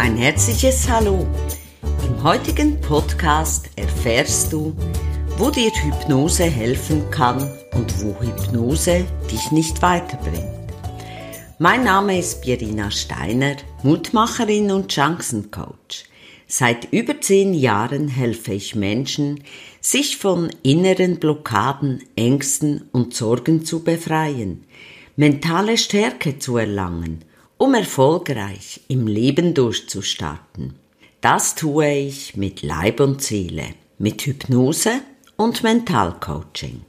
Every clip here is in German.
Ein herzliches Hallo. Im heutigen Podcast erfährst du, wo dir Hypnose helfen kann und wo Hypnose dich nicht weiterbringt. Mein Name ist Birina Steiner, Mutmacherin und Chancencoach. Seit über zehn Jahren helfe ich Menschen, sich von inneren Blockaden, Ängsten und Sorgen zu befreien, mentale Stärke zu erlangen, um erfolgreich im Leben durchzustarten. Das tue ich mit Leib und Seele, mit Hypnose und Mentalcoaching.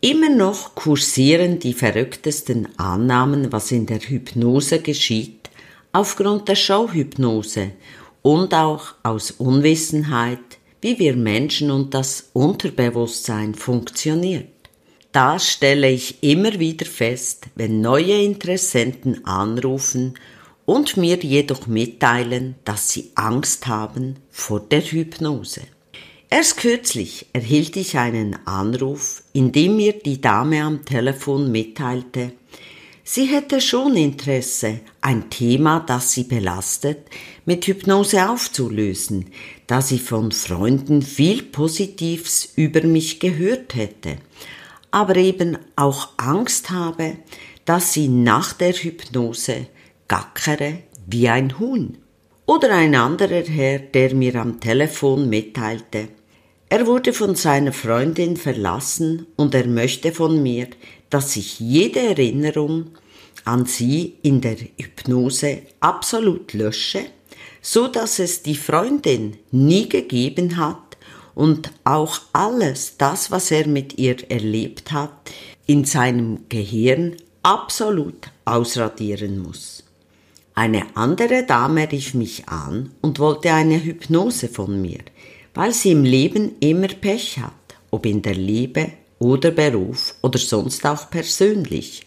Immer noch kursieren die verrücktesten Annahmen, was in der Hypnose geschieht, aufgrund der Showhypnose und auch aus Unwissenheit, wie wir Menschen und das Unterbewusstsein funktioniert. Das stelle ich immer wieder fest, wenn neue Interessenten anrufen und mir jedoch mitteilen, dass sie Angst haben vor der Hypnose. Erst kürzlich erhielt ich einen Anruf, in dem mir die Dame am Telefon mitteilte, Sie hätte schon Interesse, ein Thema, das sie belastet, mit Hypnose aufzulösen, da sie von Freunden viel Positives über mich gehört hätte, aber eben auch Angst habe, dass sie nach der Hypnose gackere wie ein Huhn. Oder ein anderer Herr, der mir am Telefon mitteilte, er wurde von seiner Freundin verlassen und er möchte von mir, dass ich jede Erinnerung an sie in der Hypnose absolut lösche, so dass es die Freundin nie gegeben hat und auch alles das, was er mit ihr erlebt hat, in seinem Gehirn absolut ausradieren muss. Eine andere Dame rief mich an und wollte eine Hypnose von mir – weil sie im Leben immer Pech hat, ob in der Liebe oder Beruf oder sonst auch persönlich.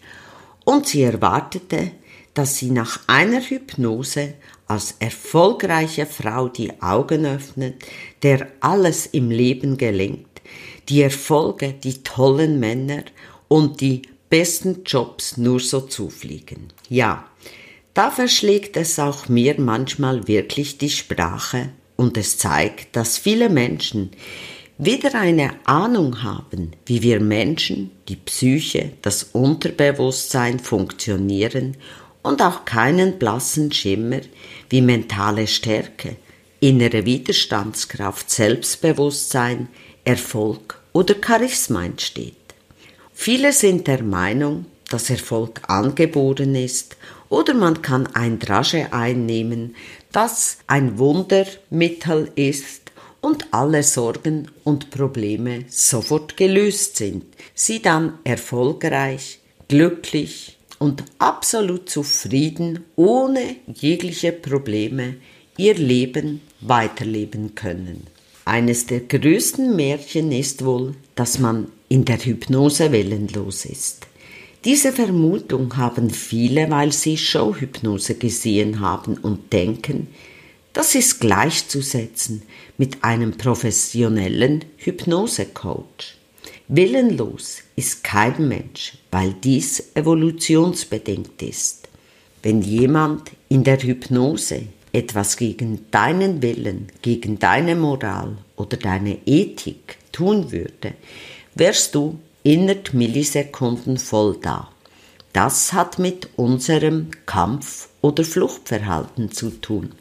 Und sie erwartete, dass sie nach einer Hypnose als erfolgreiche Frau die Augen öffnet, der alles im Leben gelingt, die Erfolge, die tollen Männer und die besten Jobs nur so zufliegen. Ja, da verschlägt es auch mir manchmal wirklich die Sprache, und es zeigt, dass viele Menschen weder eine Ahnung haben, wie wir Menschen, die Psyche, das Unterbewusstsein funktionieren und auch keinen blassen Schimmer, wie mentale Stärke, innere Widerstandskraft, Selbstbewusstsein, Erfolg oder Charisma entsteht. Viele sind der Meinung, dass Erfolg angeboren ist oder man kann ein Drage einnehmen, das ein Wundermittel ist und alle Sorgen und Probleme sofort gelöst sind, sie dann erfolgreich, glücklich und absolut zufrieden, ohne jegliche Probleme ihr Leben weiterleben können. Eines der größten Märchen ist wohl, dass man in der Hypnose wellenlos ist. Diese Vermutung haben viele, weil sie Showhypnose gesehen haben und denken, das ist gleichzusetzen mit einem professionellen Hypnosecoach. Willenlos ist kein Mensch, weil dies evolutionsbedingt ist. Wenn jemand in der Hypnose etwas gegen deinen Willen, gegen deine Moral oder deine Ethik tun würde, wärst du innerhalb Millisekunden voll da. Das hat mit unserem Kampf- oder Fluchtverhalten zu tun.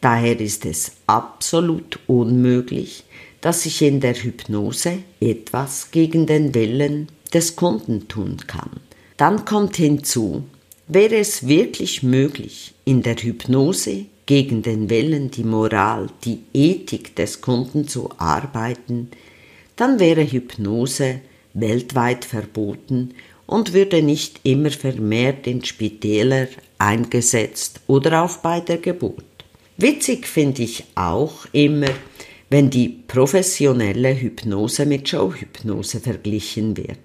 Daher ist es absolut unmöglich, dass ich in der Hypnose etwas gegen den Willen des Kunden tun kann. Dann kommt hinzu, wäre es wirklich möglich, in der Hypnose gegen den Willen, die Moral, die Ethik des Kunden zu arbeiten, dann wäre Hypnose weltweit verboten und würde nicht immer vermehrt in Spitäler eingesetzt oder auch bei der Geburt. Witzig finde ich auch immer, wenn die professionelle Hypnose mit Showhypnose verglichen wird.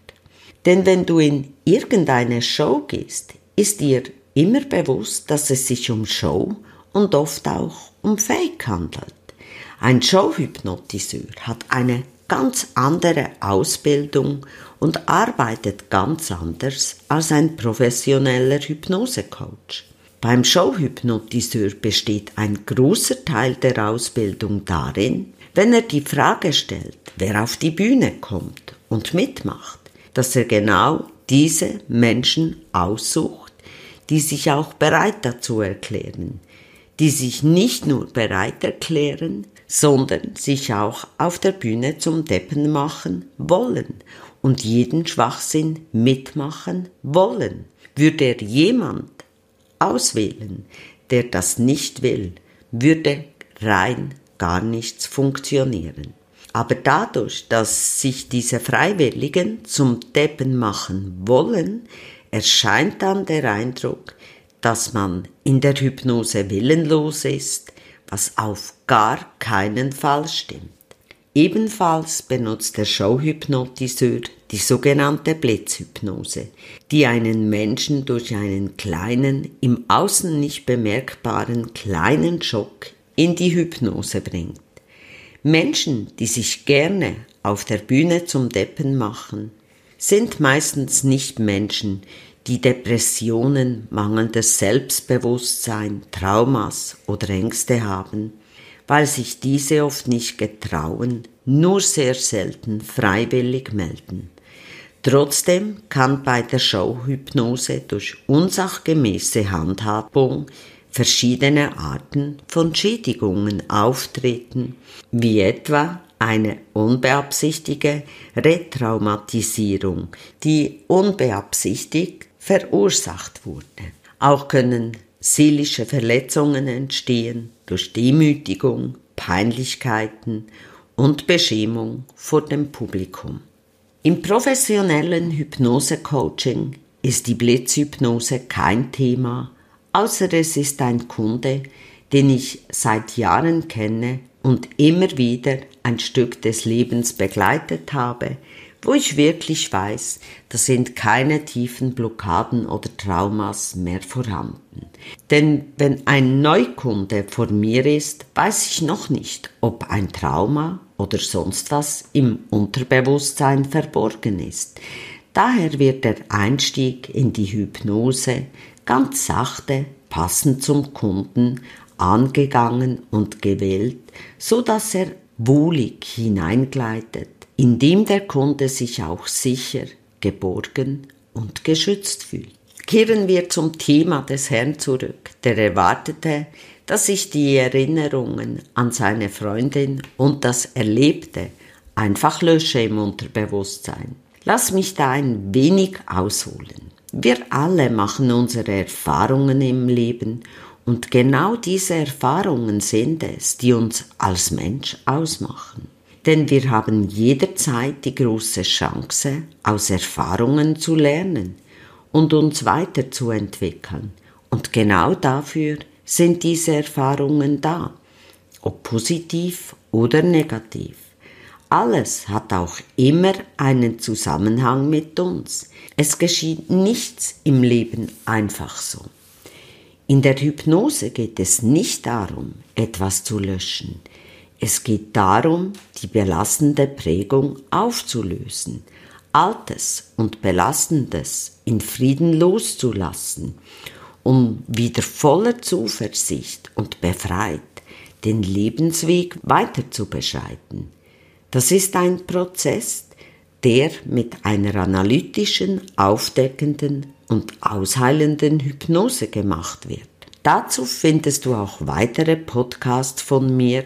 Denn wenn du in irgendeine Show gehst, ist dir immer bewusst, dass es sich um Show und oft auch um Fake handelt. Ein Showhypnotiseur hat eine ganz andere Ausbildung und arbeitet ganz anders als ein professioneller Hypnosecoach. Beim Showhypnotiseur besteht ein großer Teil der Ausbildung darin, wenn er die Frage stellt, wer auf die Bühne kommt und mitmacht, dass er genau diese Menschen aussucht, die sich auch bereit dazu erklären, die sich nicht nur bereit erklären, sondern sich auch auf der Bühne zum Deppen machen wollen und jeden Schwachsinn mitmachen wollen. Würde er jemand auswählen, der das nicht will, würde rein gar nichts funktionieren. Aber dadurch, dass sich diese Freiwilligen zum Deppen machen wollen, erscheint dann der Eindruck, dass man in der Hypnose willenlos ist, was auf gar keinen Fall stimmt. Ebenfalls benutzt der Showhypnotiseur die sogenannte Blitzhypnose, die einen Menschen durch einen kleinen, im Außen nicht bemerkbaren kleinen Schock in die Hypnose bringt. Menschen, die sich gerne auf der Bühne zum Deppen machen, sind meistens nicht Menschen, die Depressionen, mangelndes Selbstbewusstsein, Traumas oder Ängste haben, weil sich diese oft nicht getrauen, nur sehr selten freiwillig melden. Trotzdem kann bei der Showhypnose durch unsachgemäße Handhabung verschiedene Arten von Schädigungen auftreten, wie etwa eine unbeabsichtigte Retraumatisierung, die unbeabsichtigt verursacht wurde. Auch können seelische Verletzungen entstehen durch Demütigung, Peinlichkeiten und Beschämung vor dem Publikum. Im professionellen Hypnose-Coaching ist die Blitzhypnose kein Thema, außer es ist ein Kunde, den ich seit Jahren kenne und immer wieder ein Stück des Lebens begleitet habe, wo ich wirklich weiß, da sind keine tiefen Blockaden oder Traumas mehr vorhanden. Denn wenn ein Neukunde vor mir ist, weiß ich noch nicht, ob ein Trauma oder sonst was im Unterbewusstsein verborgen ist. Daher wird der Einstieg in die Hypnose ganz sachte, passend zum Kunden, angegangen und gewählt, so dass er wohlig hineingleitet, indem der Kunde sich auch sicher, geborgen und geschützt fühlt. Kehren wir zum Thema des Herrn zurück, der erwartete, dass ich die Erinnerungen an seine Freundin und das Erlebte einfach lösche im Unterbewusstsein. Lass mich da ein wenig ausholen. Wir alle machen unsere Erfahrungen im Leben und genau diese Erfahrungen sind es, die uns als Mensch ausmachen. Denn wir haben jederzeit die große Chance, aus Erfahrungen zu lernen und uns weiterzuentwickeln. Und genau dafür sind diese Erfahrungen da, ob positiv oder negativ. Alles hat auch immer einen Zusammenhang mit uns. Es geschieht nichts im Leben einfach so. In der Hypnose geht es nicht darum, etwas zu löschen. Es geht darum, die belastende Prägung aufzulösen, Altes und Belastendes in Frieden loszulassen, um wieder voller Zuversicht und befreit den Lebensweg weiter zu beschreiten. Das ist ein Prozess, der mit einer analytischen, aufdeckenden und ausheilenden Hypnose gemacht wird. Dazu findest du auch weitere Podcasts von mir,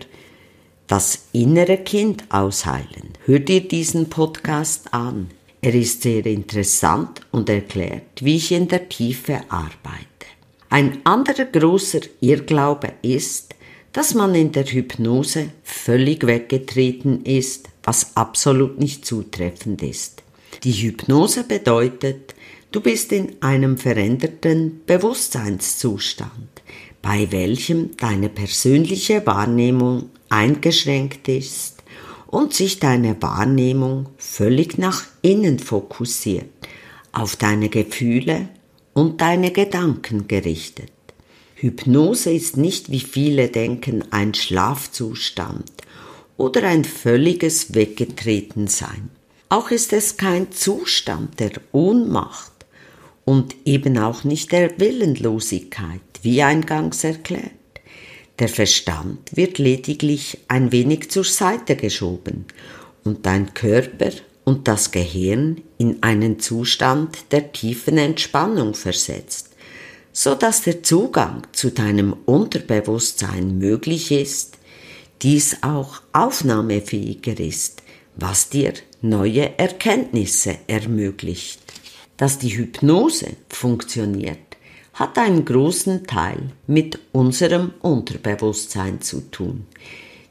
das innere Kind ausheilen. Hör dir diesen Podcast an. Er ist sehr interessant und erklärt, wie ich in der Tiefe arbeite. Ein anderer großer Irrglaube ist, dass man in der Hypnose völlig weggetreten ist, was absolut nicht zutreffend ist. Die Hypnose bedeutet, Du bist in einem veränderten Bewusstseinszustand, bei welchem deine persönliche Wahrnehmung eingeschränkt ist und sich deine Wahrnehmung völlig nach innen fokussiert, auf deine Gefühle und deine Gedanken gerichtet. Hypnose ist nicht, wie viele denken, ein Schlafzustand oder ein völliges Weggetretensein. Auch ist es kein Zustand der Ohnmacht und eben auch nicht der Willenlosigkeit, wie eingangs erklärt. Der Verstand wird lediglich ein wenig zur Seite geschoben und dein Körper und das Gehirn in einen Zustand der tiefen Entspannung versetzt, so dass der Zugang zu deinem Unterbewusstsein möglich ist, dies auch aufnahmefähiger ist, was dir neue Erkenntnisse ermöglicht. Dass die Hypnose funktioniert, hat einen großen Teil mit unserem Unterbewusstsein zu tun.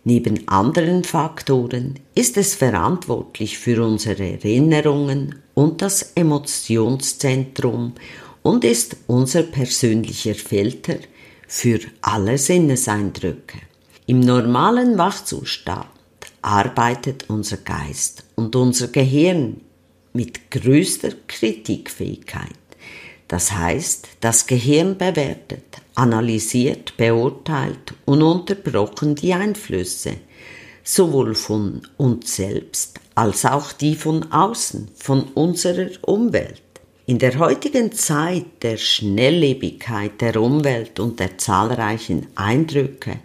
Neben anderen Faktoren ist es verantwortlich für unsere Erinnerungen und das Emotionszentrum und ist unser persönlicher Filter für alle Sinneseindrücke. Im normalen Wachzustand arbeitet unser Geist und unser Gehirn mit größter Kritikfähigkeit. Das heißt, das Gehirn bewertet, analysiert, beurteilt und unterbrochen die Einflüsse, sowohl von uns selbst als auch die von außen, von unserer Umwelt. In der heutigen Zeit der Schnelllebigkeit der Umwelt und der zahlreichen Eindrücke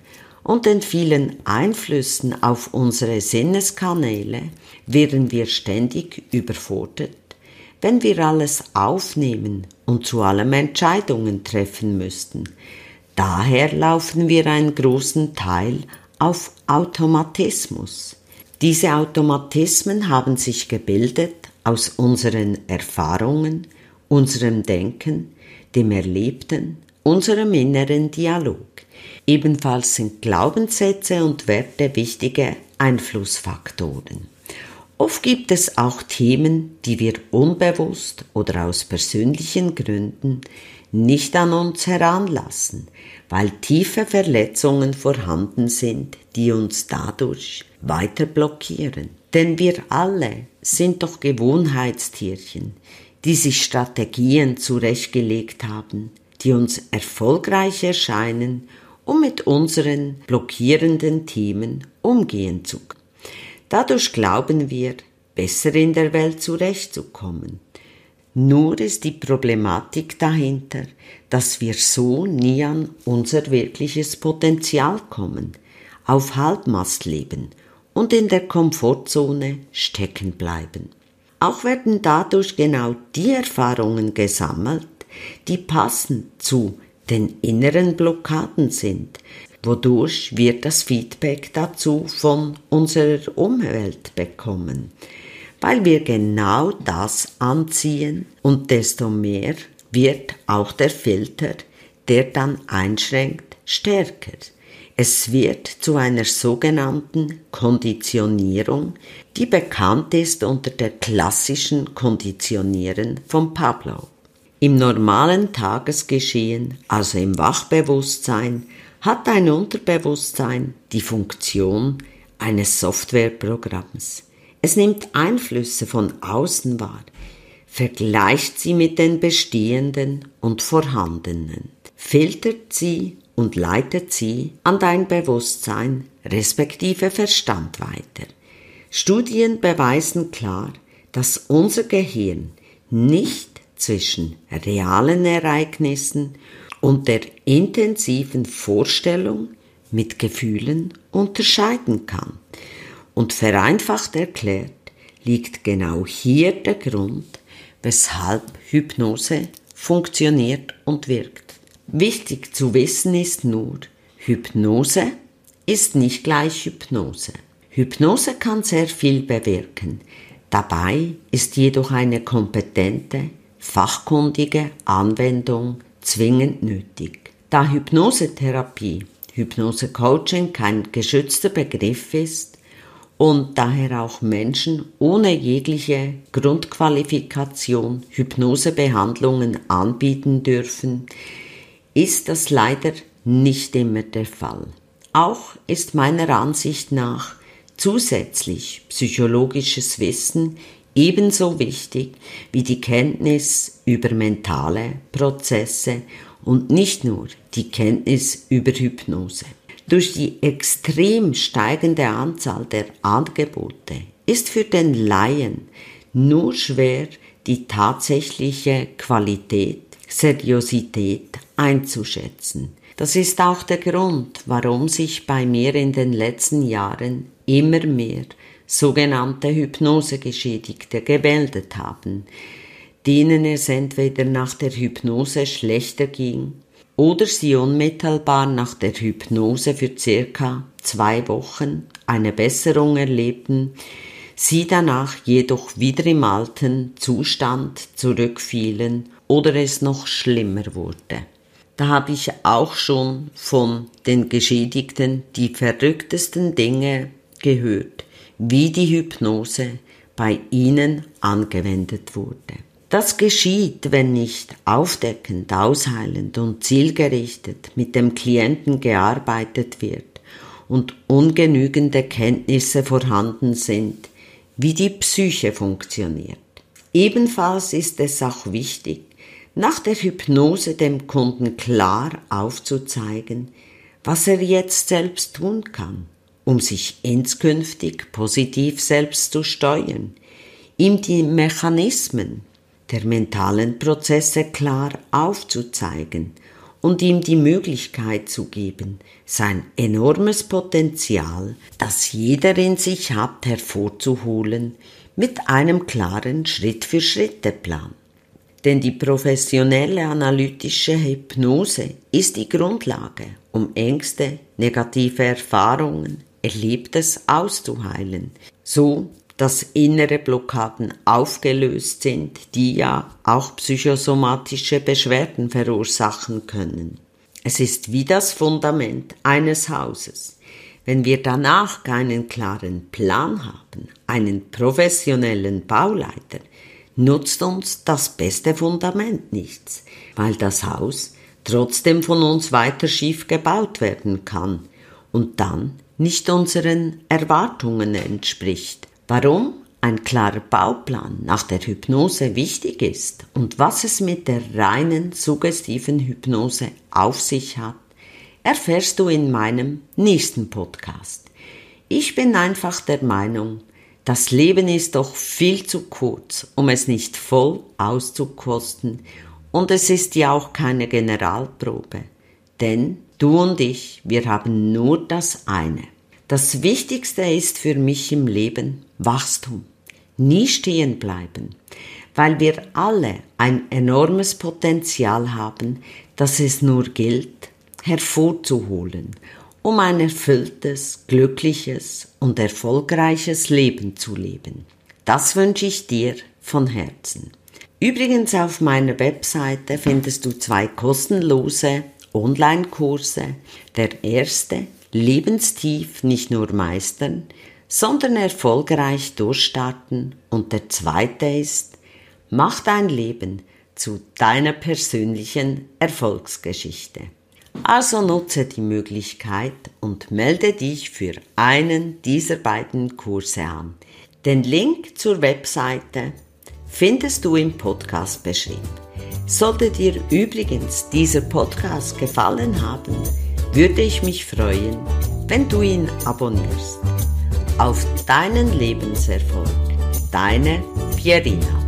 und den vielen Einflüssen auf unsere Sinneskanäle werden wir ständig überfordert wenn wir alles aufnehmen und zu allem Entscheidungen treffen müssten. Daher laufen wir einen großen Teil auf Automatismus. Diese Automatismen haben sich gebildet aus unseren Erfahrungen, unserem Denken, dem Erlebten, unserem inneren Dialog. Ebenfalls sind Glaubenssätze und Werte wichtige Einflussfaktoren. Oft gibt es auch Themen, die wir unbewusst oder aus persönlichen Gründen nicht an uns heranlassen, weil tiefe Verletzungen vorhanden sind, die uns dadurch weiter blockieren. Denn wir alle sind doch Gewohnheitstierchen, die sich Strategien zurechtgelegt haben, die uns erfolgreich erscheinen, um mit unseren blockierenden Themen umgehen zu können. Dadurch glauben wir, besser in der Welt zurechtzukommen. Nur ist die Problematik dahinter, dass wir so nie an unser wirkliches Potenzial kommen, auf Halbmast leben und in der Komfortzone stecken bleiben. Auch werden dadurch genau die Erfahrungen gesammelt, die passend zu den inneren Blockaden sind, wodurch wir das Feedback dazu von unserer Umwelt bekommen, weil wir genau das anziehen und desto mehr wird auch der Filter, der dann einschränkt, stärker. Es wird zu einer sogenannten Konditionierung, die bekannt ist unter der klassischen Konditionieren von Pablo. Im normalen Tagesgeschehen, also im Wachbewusstsein, hat ein Unterbewusstsein die Funktion eines Softwareprogramms. Es nimmt Einflüsse von außen wahr, vergleicht sie mit den bestehenden und vorhandenen, filtert sie und leitet sie an dein Bewusstsein respektive Verstand weiter. Studien beweisen klar, dass unser Gehirn nicht zwischen realen Ereignissen und der intensiven Vorstellung mit Gefühlen unterscheiden kann. Und vereinfacht erklärt liegt genau hier der Grund, weshalb Hypnose funktioniert und wirkt. Wichtig zu wissen ist nur, Hypnose ist nicht gleich Hypnose. Hypnose kann sehr viel bewirken. Dabei ist jedoch eine kompetente, fachkundige Anwendung zwingend nötig. Da Hypnosetherapie, Hypnosecoaching kein geschützter Begriff ist und daher auch Menschen ohne jegliche Grundqualifikation Hypnosebehandlungen anbieten dürfen, ist das leider nicht immer der Fall. Auch ist meiner Ansicht nach zusätzlich psychologisches Wissen ebenso wichtig wie die Kenntnis über mentale Prozesse und nicht nur die Kenntnis über Hypnose. Durch die extrem steigende Anzahl der Angebote ist für den Laien nur schwer die tatsächliche Qualität, Seriosität einzuschätzen. Das ist auch der Grund, warum sich bei mir in den letzten Jahren immer mehr sogenannte Hypnosegeschädigte gemeldet haben, denen es entweder nach der Hypnose schlechter ging oder sie unmittelbar nach der Hypnose für circa zwei Wochen eine Besserung erlebten, sie danach jedoch wieder im alten Zustand zurückfielen oder es noch schlimmer wurde. Da habe ich auch schon von den Geschädigten die verrücktesten Dinge gehört, wie die Hypnose bei ihnen angewendet wurde. Das geschieht, wenn nicht aufdeckend, ausheilend und zielgerichtet mit dem Klienten gearbeitet wird und ungenügende Kenntnisse vorhanden sind, wie die Psyche funktioniert. Ebenfalls ist es auch wichtig, nach der Hypnose dem Kunden klar aufzuzeigen, was er jetzt selbst tun kann, um sich inskünftig positiv selbst zu steuern, ihm die Mechanismen der mentalen Prozesse klar aufzuzeigen und ihm die Möglichkeit zu geben, sein enormes Potenzial, das jeder in sich hat, hervorzuholen, mit einem klaren Schritt-für-Schritte-Plan. Denn die professionelle analytische Hypnose ist die Grundlage, um Ängste, negative Erfahrungen, Erlebtes auszuheilen, so dass innere Blockaden aufgelöst sind, die ja auch psychosomatische Beschwerden verursachen können. Es ist wie das Fundament eines Hauses. Wenn wir danach keinen klaren Plan haben, einen professionellen Bauleiter, nutzt uns das beste Fundament nichts, weil das Haus trotzdem von uns weiter schief gebaut werden kann und dann nicht unseren Erwartungen entspricht. Warum ein klarer Bauplan nach der Hypnose wichtig ist und was es mit der reinen suggestiven Hypnose auf sich hat, erfährst du in meinem nächsten Podcast. Ich bin einfach der Meinung, das Leben ist doch viel zu kurz, um es nicht voll auszukosten, und es ist ja auch keine Generalprobe. Denn du und ich, wir haben nur das eine. Das Wichtigste ist für mich im Leben Wachstum. Nie stehen bleiben, weil wir alle ein enormes Potenzial haben, das es nur gilt, hervorzuholen um ein erfülltes, glückliches und erfolgreiches Leben zu leben. Das wünsche ich dir von Herzen. Übrigens auf meiner Webseite findest du zwei kostenlose Online-Kurse. Der erste Lebenstief nicht nur meistern, sondern erfolgreich durchstarten und der zweite ist Mach dein Leben zu deiner persönlichen Erfolgsgeschichte. Also nutze die Möglichkeit und melde dich für einen dieser beiden Kurse an. Den Link zur Webseite findest du im Podcast beschrieben. Sollte dir übrigens dieser Podcast gefallen haben, würde ich mich freuen, wenn du ihn abonnierst. Auf deinen Lebenserfolg, deine Pierina.